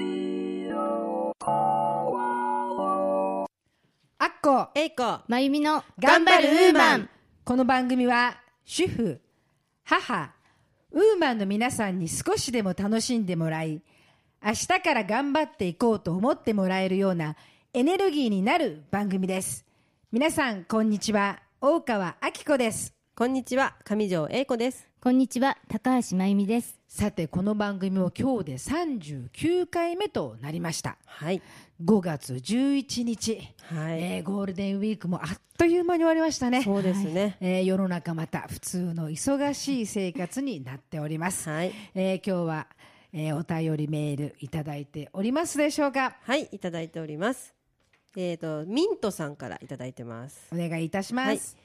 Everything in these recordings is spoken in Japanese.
アッコえいこまゆみの頑張るウーマンン。この番組は主婦母ウーマンの皆さんに少しでも楽しんでもらい明日から頑張っていこうと思ってもらえるようなエネルギーになる番組です。皆さんこんにちは。大川明子です。こんにちは。上条英子ですこんにちは高橋まゆみです。さてこの番組も今日で39回目となりました。はい。5月11日、はい、えーゴールデンウィークもあっという間に終わりましたね。そうですね。えー世の中また普通の忙しい生活になっております、はい。えー今日は、えーお便りメールいただいておりますでしょうか？はいいただいております。えっ、とミントさんからいただいてます。お願いいたします、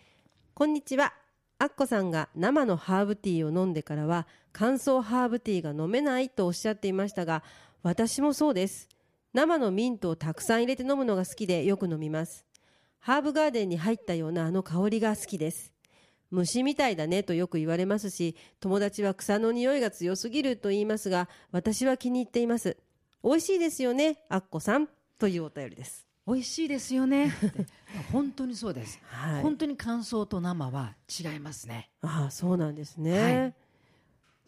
こんにちはアッコさんが生のハーブティーを飲んでからは乾燥ハーブティーが飲めないとおっしゃっていましたが私もそうです。生のミントをたくさん入れて飲むのが好きでよく飲みます。ハーブガーデンに入ったようなあの香りが好きです。虫みたいだねとよく言われますし友達は草の匂いが強すぎると言いますが私は気に入っています。美味しいですよねアッコさん。というお便りです。美味しいですよね。本当にそうです、はい。本当に乾燥と生は違いますね。ああそうなんですね、はい。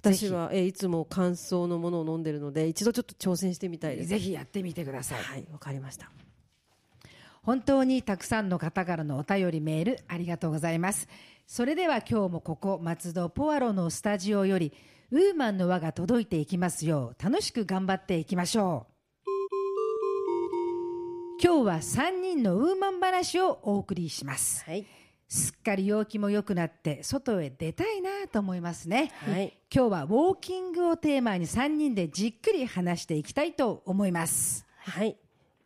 私はえいつも乾燥のものを飲んでるので一度ちょっと挑戦してみたいです。ぜひやってみてください、はいわかりました。本当にたくさんの方からのお便りメールありがとうございます。それでは今日もここ松戸ポアロのスタジオよりウーマンの輪が届いていきますよう楽しく頑張っていきましょう今日は3人のウーマン話をお送りします。はい。すっかり陽気も良くなって外へ出たいなと思いますね、はい。今日はウォーキングをテーマに3人でじっくり話していきたいと思います。はい。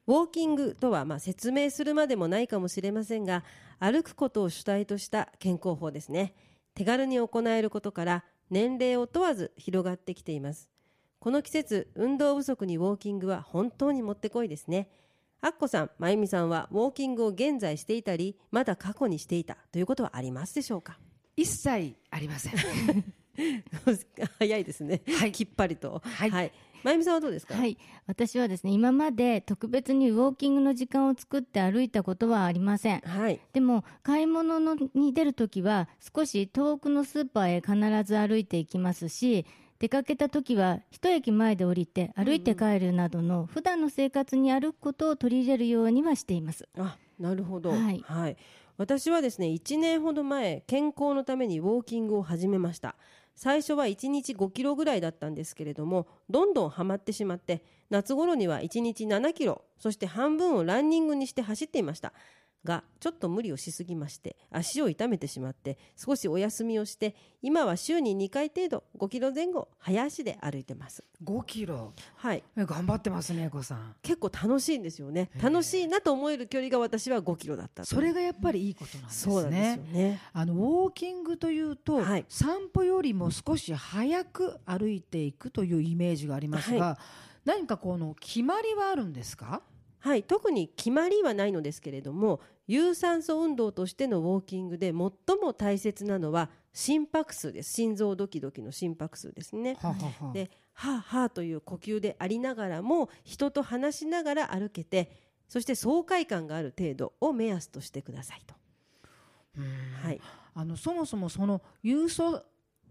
ウォーキングとはまあ説明するまでもないかもしれませんが歩くことを主体とした健康法ですね。手軽に行えることから年齢を問わず広がってきています。この季節運動不足にウォーキングは本当にもってこいですねアッコさん、まゆみさんはウォーキングを現在していたりまだ過去にしていたということはありますでしょうか？一切ありません。早い。ですね、はい。きっぱりと。はい。まゆみさんはどうですか？はい。私はですね今まで特別にウォーキングの時間を作って歩いたことはありません。はい。でも買い物のに出るときは少し遠くのスーパーへ必ず歩いていきますし出かけたときは一駅前で降りて歩いて帰るなどの普段の生活に歩くことを取り入れるようにはしています。あなるほど、はい。私はですね1年ほど前健康のためにウォーキングを始めました。最初は1日5キロぐらいだったんですけれどもどんどんハマってしまって夏頃には1日7キロそして半分をランニングにして走っていましたがちょっと無理をしすぎまして足を痛めてしまって少しお休みをして今は週に2回程度5キロ前後早足で歩いてます。5キロ？はい。え頑張ってますね英子さん。結構楽しいんですよね。楽しいなと思える距離が私は5キロだったと。それがやっぱりいいことなんですね。そうですよね。あのウォーキングというと、はい。散歩よりも少し早く歩いていくというイメージがありますが、は何かこの決まりはあるんですか？はい、特に決まりはないのですけれども有酸素運動としてのウォーキングで最も大切なのは心拍数です。心臓ドキドキの心拍数ですね。はははではあはあという呼吸でありながらも人と話しながら歩けてそして爽快感がある程度を目安としてくださいと。はい、あのそもそもその有素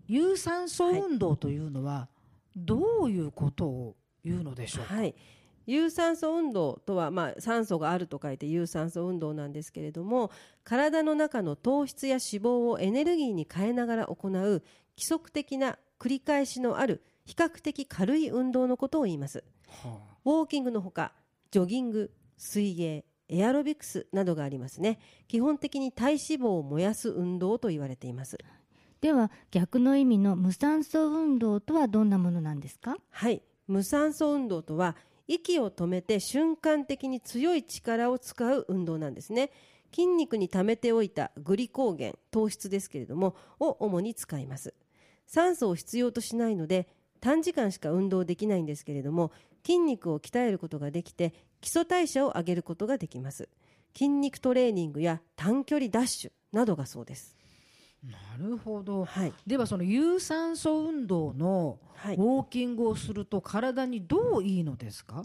有酸素運動というのはどういうことを言うのでしょうか、はい、有酸素運動とは、まあ、酸素があると書いて有酸素運動なんですけれども体の中の糖質や脂肪をエネルギーに変えながら行う規則的な繰り返しのある比較的軽い運動のことを言います。はウォーキングのほかジョギング水泳エアロビクスなどがありますね。基本的に体脂肪を燃やす運動と言われています。では逆の意味の無酸素運動とはどんなものなんですか？はい。無酸素運動とは息を止めて瞬間的に強い力を使う運動なんですね。筋肉に溜めておいたグリコーゲン糖質ですけれどもを主に使います。酸素を必要としないので短時間しか運動できないんですけれども筋肉を鍛えることができて基礎代謝を上げることができます。筋肉トレーニングや短距離ダッシュなどがそうです。なるほど。はい。ではその有酸素運動のはい。ウォーキングをすると体にどういいのですか？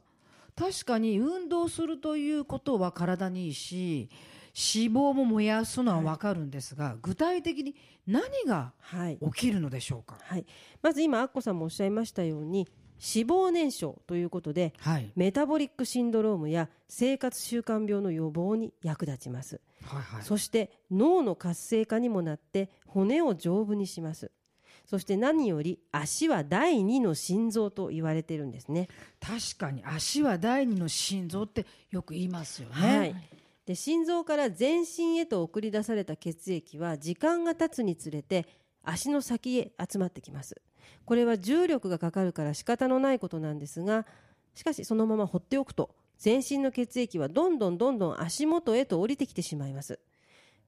確かに運動するということは体にいいし脂肪も燃やすのは分かるんですが、具体的に何がはい。起きるのでしょうか？はい、まず今アッコさんもおっしゃいましたように脂肪燃焼ということではい。メタボリックシンドロームや生活習慣病の予防に役立ちます、はいはい。そして脳の活性化にもなって骨を丈夫にします。そして何より足は第二の心臓と言われているんですね。確かに足は第二の心臓ってよく言いますよね。はい、で心臓から全身へと送り出された血液は時間が経つにつれて足の先へ集まってきます。これは重力がかかるから仕方のないことなんですがしかしそのまま放っておくと全身の血液はどんどんどんどん足元へと降りてきてしまいます。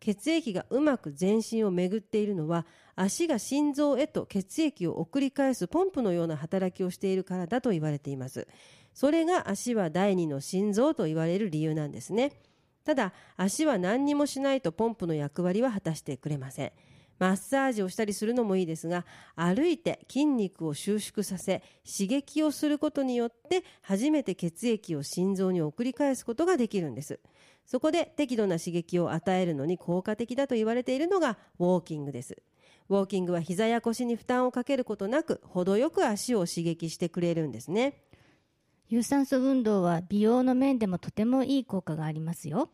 血液がうまく全身を巡っているのは足が心臓へと血液を送り返すポンプのような働きをしているからだと言われています。それが足は第二の心臓と言われる理由なんですね。ただ足は何にもしないとポンプの役割は果たしてくれません。マッサージをしたりするのもいいですが歩いて筋肉を収縮させ刺激をすることによって初めて血液を心臓に送り返すことができるんです。そこで適度な刺激を与えるのに効果的だと言われているのがウォーキングです。ウォーキングは膝や腰に負担をかけることなく程よく足を刺激してくれるんですね。有酸素運動は美容の面でもとてもいい効果がありますよ。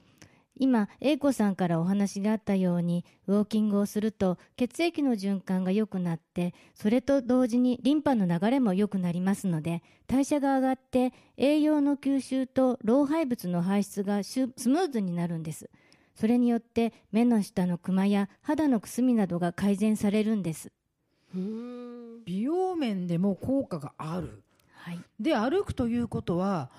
今英子さんからお話があったようにウォーキングをすると血液の循環が良くなってそれと同時にリンパの流れも良くなりますので代謝が上がって栄養の吸収と老廃物の排出がシュスムーズになるんです。それによって目の下のクマや肌のくすみなどが改善されるんです。うーん。美容面でも効果がある。はい。で歩くということは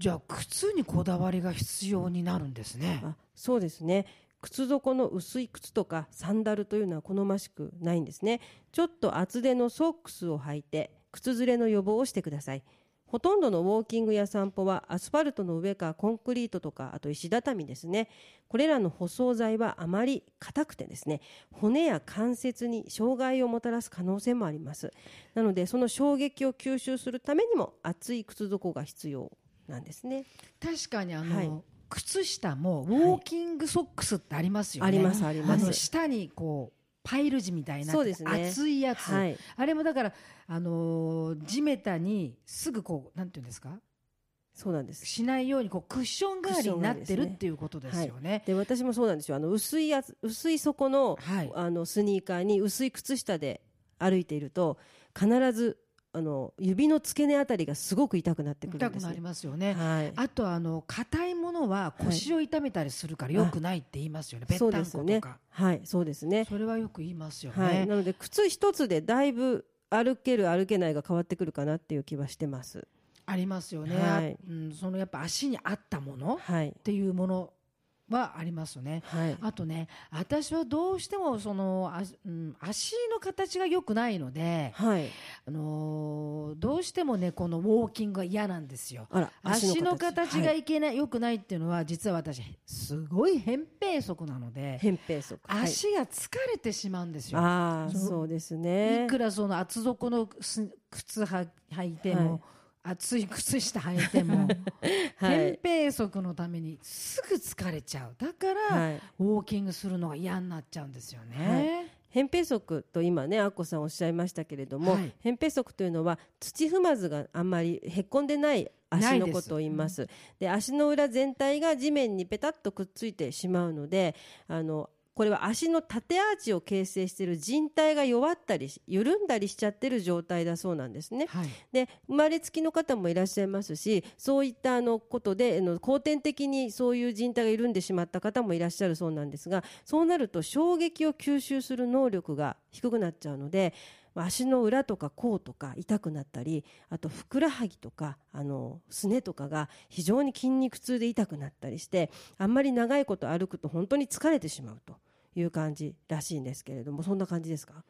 じゃあ靴にこだわりが必要になるんですね。あそうですね。靴底の薄い靴とかサンダルというのは好ましくないんですね。ちょっと厚手のソックスを履いて靴ずれの予防をしてください。ほとんどのウォーキングや散歩はアスファルトの上かコンクリートとかあと石畳ですね。これらの舗装材はあまり硬くてですね骨や関節に障害をもたらす可能性もあります。なのでその衝撃を吸収するためにも厚い靴底が必要。なんですね。確かにあの、はい。靴下もウォーキングソックスってありますよね。ありますあります。あの下にこうパイル地みたいなそうですね。厚いやつ、はい。あれもだからあのー地べたにすぐこうなんていうんですか？そうなんです。しないようにこうクッション代わりになってるっていうことですよね。で私もそうなんですよ。あの薄いやつ薄い底のはい。あのスニーカーに薄い靴下で歩いていると必ずあの指の付け根あたりがすごく痛くなってくるんです、ね痛くなり、ますよね。はい、あとあの硬いものは腰を痛めたりするから良くないって言いますよね。ぺったんそうですよね。はいそうですねそれはよく言いますよはい、ね。なので靴一つでだいぶ歩ける歩けないが変わってくるかなっていう気はしてますありますよね。はいあうん、そのやっぱ足に合ったものっはいていうものはありますよね。はい。あとね、私はどうしてもその、あうん、足の形が良くないので、はい。あのーどうしてもねこのウォーキングが嫌なんですよ。足の形がはい。いけない、良くないっていうのは実は私すごい扁平足なので、扁平足。はい。足が疲れてしまうんですよ。ああそうですね。いくらその厚底のす靴は履いても、はい厚い靴下履いても、はい。扁平足のためにすぐ疲れちゃう。だから、はい。ウォーキングするのが嫌になっちゃうんですよね。はい。扁平足と今ねアッコさんおっしゃいましたけれども、はい。扁平足というのは土踏まずがあんまりへっこんでない足のことを言います。で足の裏全体が地面にペタッとくっついてしまうのであのこれは足の縦アーチを形成している靭帯が弱ったりし緩んだりしちゃってる状態だそうなんですね。はいで生まれつきの方もいらっしゃいますしそういったあのことであの後天的にそういう人体が緩んでしまった方もいらっしゃるそうなんですがそうなると衝撃を吸収する能力が低くなっちゃうので足の裏とか甲とか痛くなったりあとふくらはぎとかあのすねとかが非常に筋肉痛で痛くなったりしてあんまり長いこと歩くと本当に疲れてしまうという感じらしいんですけれどもそんな感じですか？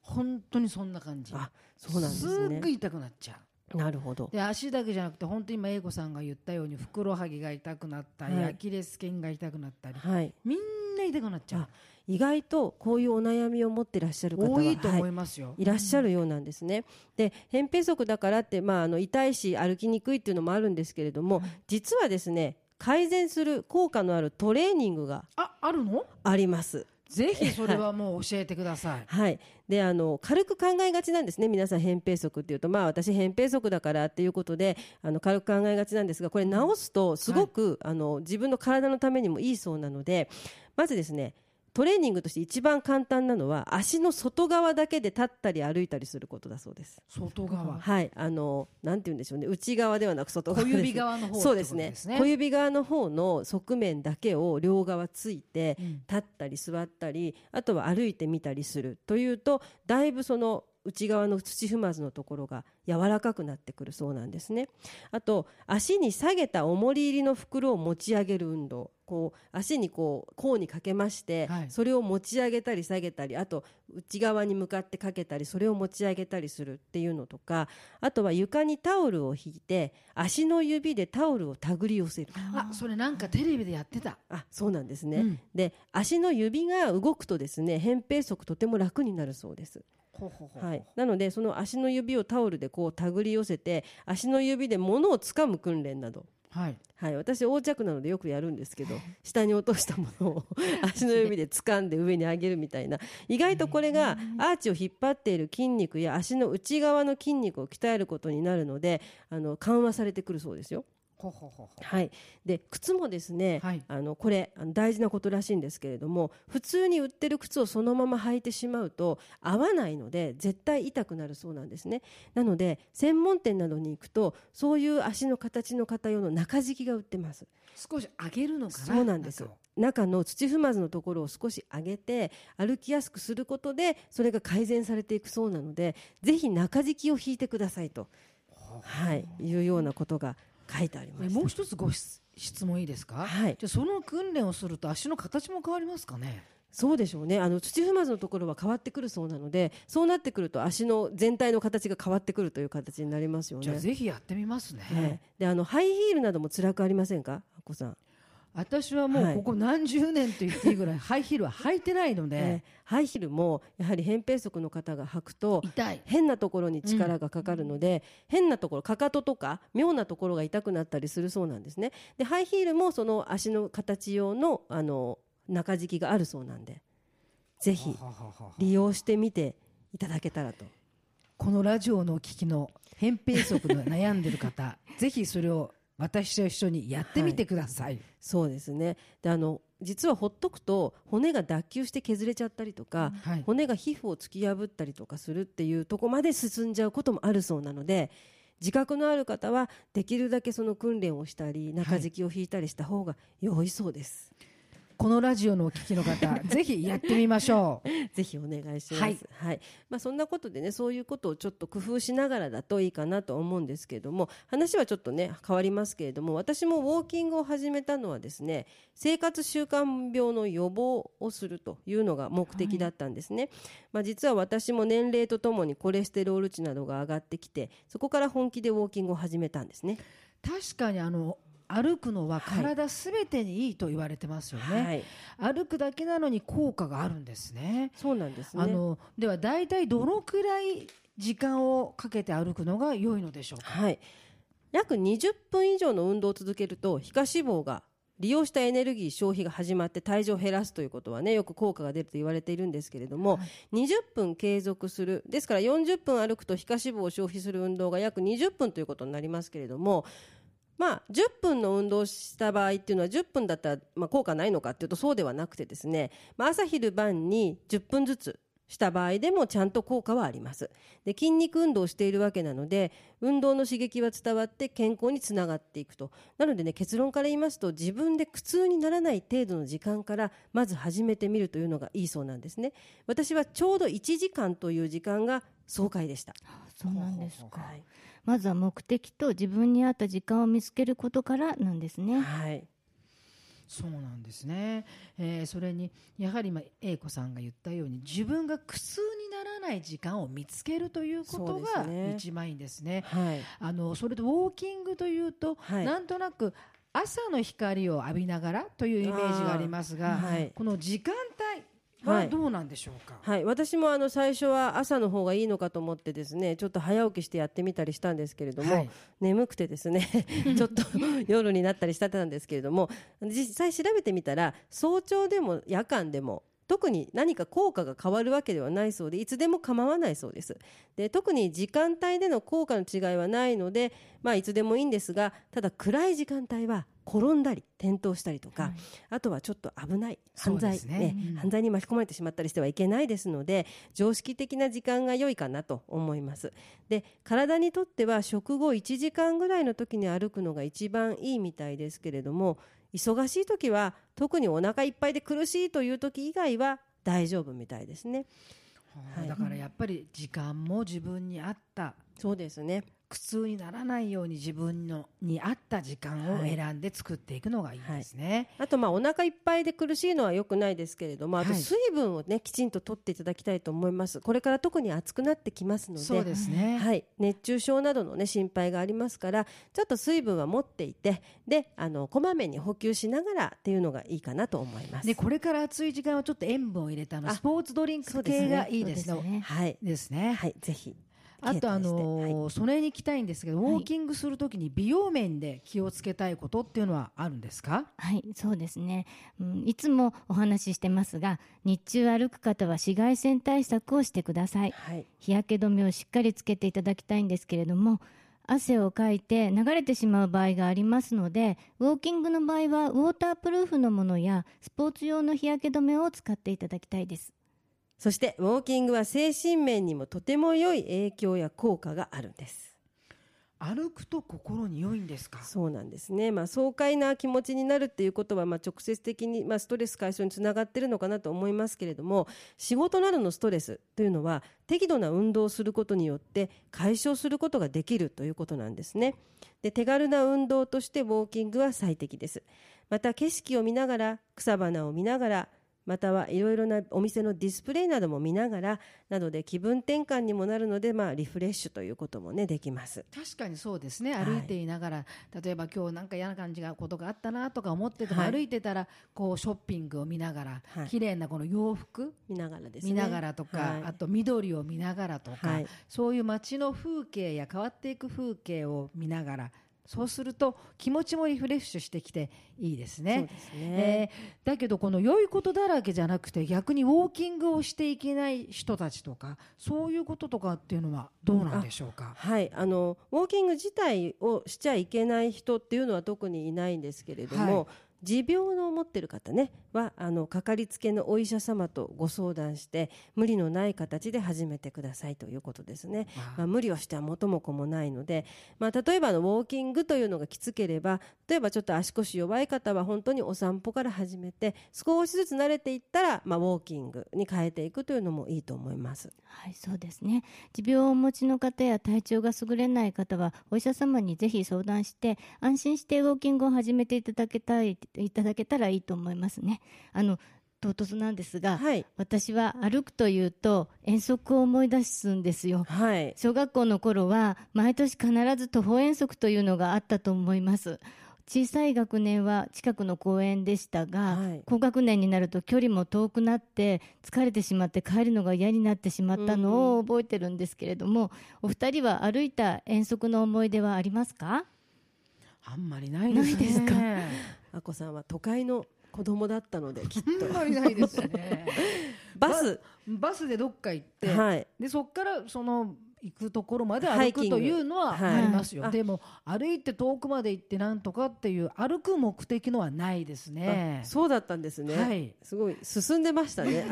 本当にそんな感じ。あそうなんですね。っごい痛くなっちゃう。なるほど。で足だけじゃなくて本当に今英子さんが言ったようにふくらはぎが痛くなったり、はい。アキレス腱が痛くなったりはい。みんなに痛くなっちゃう。あ意外とこういうお悩みを持ってらっしゃる方は多いと思はいますよ、いらっしゃるようなんですね。で扁平足だからって、まあ、あの痛いし歩きにくいっていうのもあるんですけれども、実はですね改善する効果のあるトレーニングがああるの？あります。ぜひそれはもう教えてください、はい、であの軽く考えがちなんですね。皆さん扁平足っていうと。まあ私扁平足だからっていうことであの軽く考えがちなんですがこれ治すとすごく、あの自分の体のためにもいいそうなのでまずですねトレーニングとして一番簡単なのは足の外側だけで立ったり歩いたりすることだそうです。外側。はい、あのなんて言うんでしょうね。内側ではなく外側小指側の方そうですね。小指側の方の側面だけを両側ついて、うん。立ったり座ったりあとは歩いてみたりするというとだいぶその内側の土踏まずのところが柔らかくなってくるそうなんですね。あと足に下げた重り入りの袋を持ち上げる運動こう足にこう甲にかけまして、はい。それを持ち上げたり下げたりあと内側に向かってかけたりそれを持ち上げたりするっていうのとかあとは床にタオルを引いて足の指でタオルを手繰り寄せる。あそれなんかテレビでやってた。あそうなんですね、うん。で足の指が動くとですね扁平足とても楽になるそうです、はい、なのでその足の指をタオルでこう手繰り寄せて足の指で物を掴む訓練などはい。はい、私横着なのでよくやるんですけど下に落としたものを 足の指で掴んで上に上げるみたいな。意外とこれがアーチを引っ張っている筋肉や足の内側の筋肉を鍛えることになるのであの緩和されてくるそうですよ。はい、で靴もですね、はい。あのこれあの大事なことらしいんですけれども普通に売ってる靴をそのまま履いてしまうと合わないので絶対痛くなるそうなんですね。なので専門店などに行くとそういう足の形の方用の中敷きが売ってます。う少し上げるのかな？そうなんです。中の土踏まずのところを少し上げて歩きやすくすることでそれが改善されていくそうなのでぜひ中敷きを引いてくださいと、はい、いうようなことが書いてあります。えもう一つご質質問いいですか、はい。じゃあその訓練をすると足の形も変わりますかね？そうでしょうね。あの土踏まずのところは変わってくるそうなのでそうなってくると足の全体の形が変わってくるという形になりますよじゃあね。ぜひやってみますね、ねであのハイヒールなども辛くありませんか、あっこさん。私はもうはい。ここ何十年と言っていいぐらい ハイヒールは履いてないので、えーハイヒールもやはり扁平足の方が履くと変なところに力がかかるので、変なところかかととか妙なところが痛くなったりするそうなんですね。でハイヒールもその足の形用のあの中敷きがあるそうなんでぜひ利用してみていただけたらと。このラジオのお聞きの扁平足で悩んでる方 ぜひそれを私と一緒にやってみてください、そうですね。であの実はほっとくと骨が脱臼して削れちゃったりとか、はい。骨が皮膚を突き破ったりとかするっていうとこまで進んじゃうこともあるそうなので自覚のある方はできるだけその訓練をしたり中敷きを引いたりした方が良いそうです、このラジオのお聞きの方 ぜひやってみましょうぜひお願いします。はいはい。まあそんなことでね、そういうことをちょっと工夫しながらだといいかなと思うんですけれども、話はちょっとね変わりますけれども、私もウォーキングを始めたのはですね、生活習慣病の予防をするというのが目的だったんですね。まあ実は私も年齢とともにコレステロール値などが上がってきて、そこから本気でウォーキングを始めたんですね。確かにあの歩くのは体すべてにいいと言われてますよね、はい。歩くだけなのに効果があるんですね。そうなんですね。あのでは大体どのくらい時間をかけて歩くのが良いのでしょうか？はい、約20分以上の運動を続けると皮下脂肪が利用したエネルギー消費が始まって体重を減らすということはねよく効果が出ると言われているんですけれども、20分継続するですから40分歩くと皮下脂肪を消費する運動が約20分ということになりますけれどもまあ、10分の運動をした場合っていうのは10分だったら、まあ、効果ないのかっていうとそうではなくてですね、まあ、朝昼晩に10分ずつした場合でもちゃんと効果はあります。で筋肉運動をしているわけなので運動の刺激は伝わって健康につながっていくと。なのでね結論から言いますと自分で苦痛にならない程度の時間からまず始めてみるというのがいいそうなんですね。私はちょうど1時間という時間が爽快でした。そうなんですか、はい、まずは目的と自分に合った時間を見つけることからなんですね。はい。そうなんですね、えーそれにやはり今英子さんが言ったように自分が苦痛にならない時間を見つけるということが一番いいんですね。はい。あのそれとウォーキングというと、はい。なんとなく朝の光を浴びながらというイメージがありますが、はい。この時間帯ははいどうなんでしょうか、はい、私もあの最初は朝の方がいいのかと思ってですねちょっと早起きしてやってみたりしたんですけれども、はい。眠くてですね ちょっと夜になったりしてたんですけれども実際調べてみたら早朝でも夜間でも特に何か効果が変わるわけではないそうでいつでも構わないそうです。で特に時間帯での効果の違いはないので、まあ、いつでもいいんですがただ暗い時間帯は転んだり転倒したりとか、あとはちょっと危ない犯罪、ね。ねうん。犯罪に巻き込まれてしまったりしてはいけないですので常識的な時間が良いかなと思います。で体にとっては食後1時間ぐらいの時に歩くのが一番いいみたいですけれども忙しい時は特にお腹いっぱいで苦しいという時以外は大丈夫みたいですね。はいだからやっぱり時間も自分に合った。そうですね苦痛にならないように自分のに合った時間を選んで作っていくのがいいですね。あとまあお腹いっぱいで苦しいのは良くないですけれどもあとはい水分をねきちんと取っていただきたいと思いますこれから特に暑くなってきますのでね。はい、熱中症などの、ね、心配がありますからちょっと水分は持っていてであのこまめに補給しながらっていうのがいいかなと思います。でこれから暑い時間はちょっと塩分を入れたのあスポーツドリンク系がいいですね。ねはい、ですね。はい、ぜひあとあのーそれに聞きたいんですけど、はいウォーキングするときに美容面で気をつけたいことっていうのはあるんですか？はい、そうですね、うん。いつもお話ししてますが、日中歩く方は紫外線対策をしてください。はい、日焼け止めをしっかりつけていただきたいんですけれども、汗をかいて流れてしまう場合がありますので、ウォーキングの場合はウォータープルーフのものやスポーツ用の日焼け止めを使っていただきたいです。そしてウォーキングは精神面にもとても良い影響や効果があるんです。歩くと心に良いんですか？そうなんですね、まあ、爽快な気持ちになるっていうことは、まあ、直接的に、まあ、ストレス解消につながっているのかなと思いますけれども仕事などのストレスというのは適度な運動をすることによって解消することができるということなんですねで手軽な運動としてウォーキングは最適ですまた景色を見ながら草花を見ながらまたはいろいろなお店のディスプレイなども見ながらなどで気分転換にもなるので、まあ、リフレッシュということもねできます。確かにそうですね。はい。歩いていながら、例えば今日なんか嫌な感じがことがあったなとか思ってても、はい。歩いてたらこうショッピングを見ながら、はい。綺麗なこの洋服見ながらですね。見ながらとか、はい。あと緑を見ながらとか、はい。そういう街の風景や変わっていく風景を見ながらそうすると気持ちもリフレッシュしてきていいですそうね。ですえね、ーだけどこの良いことだらけじゃなくて逆にウォーキングをしていけない人たちとかそういうこととかっていうのはどうなんでしょうか、はい、あのウォーキング自体をしちゃいけない人っていうのは特にいないんですけれども、はい持病の持ってる方ねはあのかかりつけのお医者様とご相談して無理のない形で始めてくださいということですね。あまあ、無理をしては元も子もないので、まあ、例えばあのウォーキングというのがきつければ例えばちょっと足腰弱い方は本当にお散歩から始めて少しずつ慣れていったら、まあ、ウォーキングに変えていくというのもいいと思います。はい、そうですね。持病をお持ちの方や体調が優れない方は、お医者様にぜひ相談して、安心してウォーキングを始めていただけたい、いただけたらいいと思いますね。あの、唐突なんですが、はい、私は歩くというと遠足を思い出すんですよ。はい小学校の頃は毎年必ず徒歩遠足というのがあったと思います。小さい学年は近くの公園でしたが、はい高学年になると距離も遠くなって疲れてしまって帰るのが嫌になってしまったのを覚えてるんですけれども、お二人は歩いた遠足の思い出はありますか？あんまりないですね。ないですか？あこさんは都会の子供だったので きっと。あんまりないですね。バス。バスでどっか行って、はい。でそこからその行くところまで歩くというのははい。ありますよ、あ。でも歩いて遠くまで行ってなんとかっていう歩く目的のはないですね。あ。そうだったんですね、はい。すごい進んでましたね。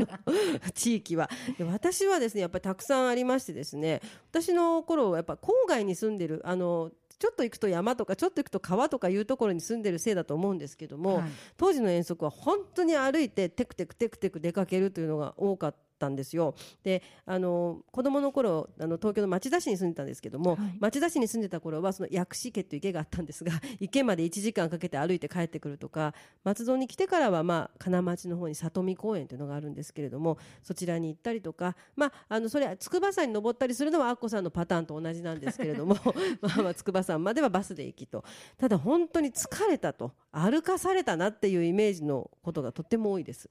地域は。で私はですねやっぱりたくさんありましてですね私の頃はやっぱ郊外に住んでるあのちょっと行くと山とかちょっと行くと川とかいうところに住んでるせいだと思うんですけども、はい。当時の遠足は本当に歩いてテクテクテクテク出かけるというのが多かっったんですよ。であの子供の頃あの東京の町田市に住んでたんですけども、はい、町田市に住んでた頃はその薬師池っていう池があったんですが 池まで1時間かけて歩いて帰ってくるとか松戸に来てからは、まあ、金町の方に里見公園というのがあるんですけれどもそちらに行ったりとか、まあ、あのそれ筑波山に登ったりするのはアッコさんのパターンと同じなんですけれども まあまあ筑波山まではバスで行きとただ本当に疲れたと歩かされたなっていうイメージのことがとっても多いです。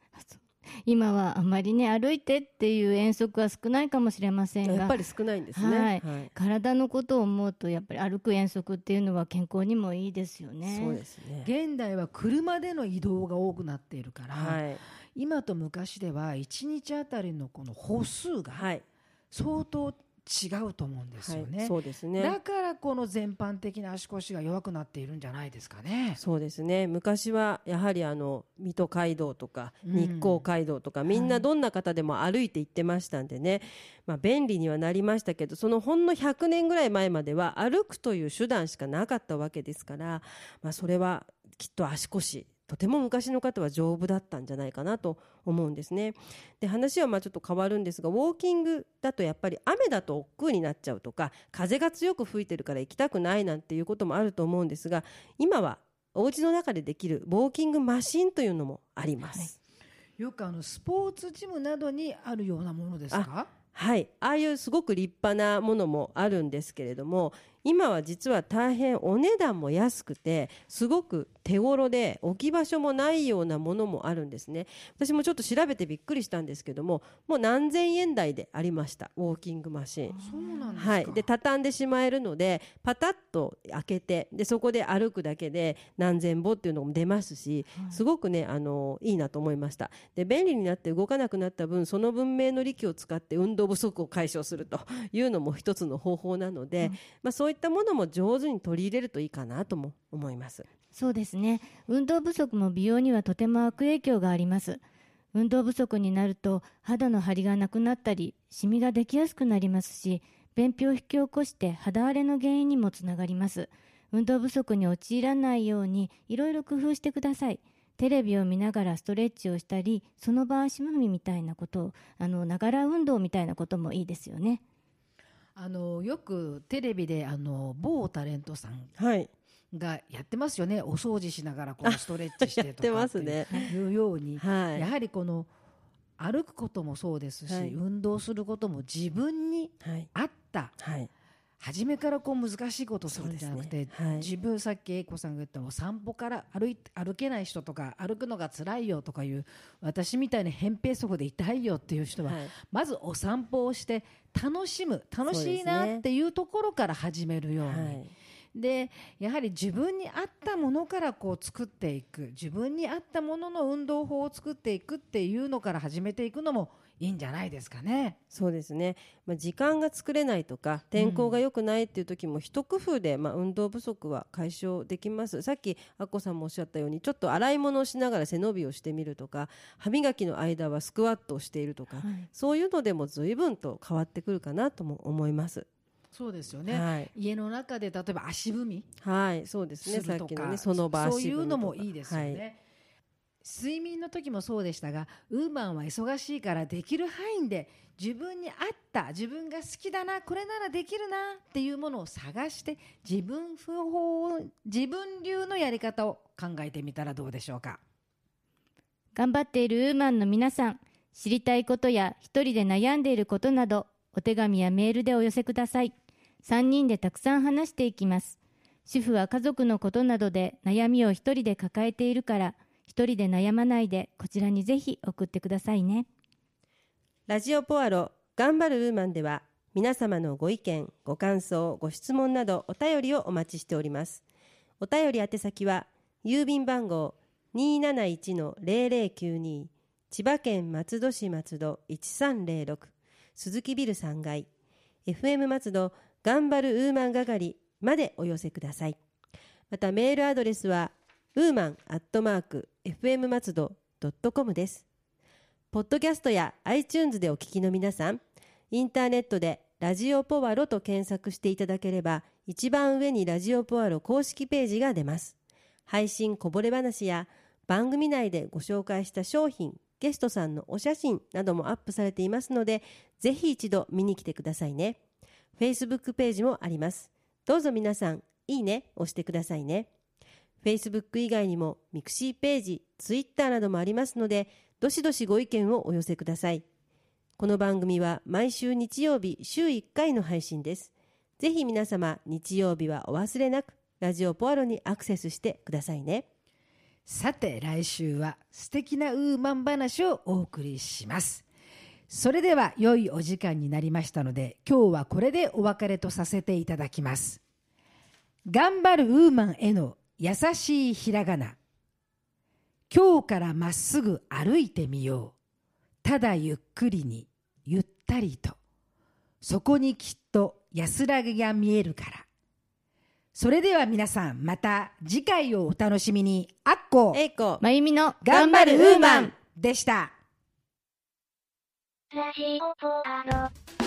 今はあまりね歩いてっていう遠足は少ないかもしれませんが。やっぱり少ないんですね、はい。はい、体のことを思うとやっぱり歩く遠足っていうのは健康にもいいですよね。そうですね。現代は車での移動が多くなっているから、はい、今と昔では1日あたりのこの歩数が相当違うと思うんですよね、はい、そうですね。だからこの全般的な足腰が弱くなっているんじゃないですかね。そうですね。昔はやはりあの水戸街道とか日光街道とか、うん、みんなどんな方でも歩いて行ってましたんでね、はい、まあ、便利にはなりましたけどそのほんの100年ぐらい前までは歩くという手段しかなかったわけですから、まあ、それはきっと足腰とても昔の方は丈夫だったんじゃないかなと思うんですね。で話はまあちょっと変わるんですがウォーキングだとやっぱり雨だと億劫になっちゃうとか風が強く吹いてるから行きたくないなんていうこともあると思うんですが今はお家の中でできるウォーキングマシンというのもあります。はい、よくあのスポーツジムなどにあるようなものですか？はいああいうすごく立派なものもあるんですけれども今は実は大変お値段も安くてすごく手頃で置き場所もないようなものもあるんですね。私もちょっと調べてびっくりしたんですけどももう何千円台でありましたウォーキングマシン。そうなんですはい、で畳んでしまえるのでパタッと開けてでそこで歩くだけで何千歩っていうのも出ますし、すごくねあのいいなと思いました。で便利になって動かなくなった分その文明の力を使って運動不足を解消するというのも一つの方法なので、うん、まあ、そうういったものも上手に取り入れるといいかなとも思います。そうですね。運動不足も美容にはとても悪影響があります。運動不足になると肌の張りがなくなったりシミができやすくなりますし便秘を引き起こして肌荒れの原因にもつながります。運動不足に陥らないようにいろいろ工夫してください。テレビを見ながらストレッチをしたりその場足踏みみたいなことをあのながら運動みたいなこともいいですよね。あのよくテレビであの某タレントさんがやってますよね、お掃除しながらこのストレッチしてとかっていう。ように、はい、やはりこの歩くこともそうですし、はい、運動することも自分に合った、はい、初めからこう難しいことをするんじゃなくて、ね。はい、自分さっき英子さんが言ったも散歩から歩い歩けない人とか歩くのが辛いよとかいう私みたいに扁平足で痛いよっていう人は、はい、まずお散歩をして楽しむ楽しいなっていうところから始めるように。はい。でやはり自分に合ったものからこう作っていく。自分に合ったものの運動法を作っていくっていうのから始めていくのもいいんじゃないですかね。そうですね。まあ、時間が作れないとか、天候が良くないっていう時も、一工夫で、まあ、運動不足は解消できます。さっき、アッコさんもおっしゃったように、ちょっと洗い物をしながら背伸びをしてみるとか、歯磨きの間はスクワットをしているとか、はい、そういうのでも随分と変わってくるかなとも思います。そうですよね、はい、家の中で例えば足踏みはいそうですねさっきのねその場そういうのもいいですよね、はい睡眠の時もそうでしたがウーマンは忙しいからできる範囲で自分に合った自分が好きだなこれならできるなっていうものを探して自分不法自分流のやり方を考えてみたらどうでしょうか。頑張っているウーマンの皆さん知りたいことや一人で悩んでいることなどお手紙やメールでお寄せください。3人でたくさん話していきます。主婦は家族のことなどで悩みを一人で抱えているから一人で悩まないでこちらにぜひ送ってくださいね。ラジオポアロ頑張るウーマンでは皆様のご意見ご感想ご質問などお便りをお待ちしております。お便り宛先は郵便番号271-0092千葉県松戸市松戸1306鈴木ビル3階 FM 松戸頑張るウーマン係までお寄せください。またメールアドレスはウーマンアットマーク FM 松戸ドットコムです。ポッドキャストや iTunes でお聞きの皆さん、インターネットでラジオポワロと検索していただければ、一番上にラジオポワロ公式ページが出ます。配信こぼれ話や番組内でご紹介した商品、ゲストさんのお写真などもアップされていますので、ぜひ一度見に来てくださいね。Facebook ページもあります。どうぞ皆さん、いいね押してくださいね。Facebook 以外にもミクシーページ、Twitter などもありますので、どしどしご意見をお寄せください。この番組は毎週日曜日週1回の配信です。ぜひ皆様、日曜日はお忘れなく、ラジオポアロにアクセスしてくださいね。さて来週は素敵なウーマン話をお送りしますそれでは良いお時間になりましたので今日はこれでお別れとさせていただきます頑張るウーマンへの優しいひらがな。今日からまっすぐ歩いてみよう。ただゆっくりにゆったりと。そこにきっと安らぎが見えるから。それでは皆さんまた次回をお楽しみに。あっこえいこ、まゆみの頑張るウーマン。でした。ラジオポアロ。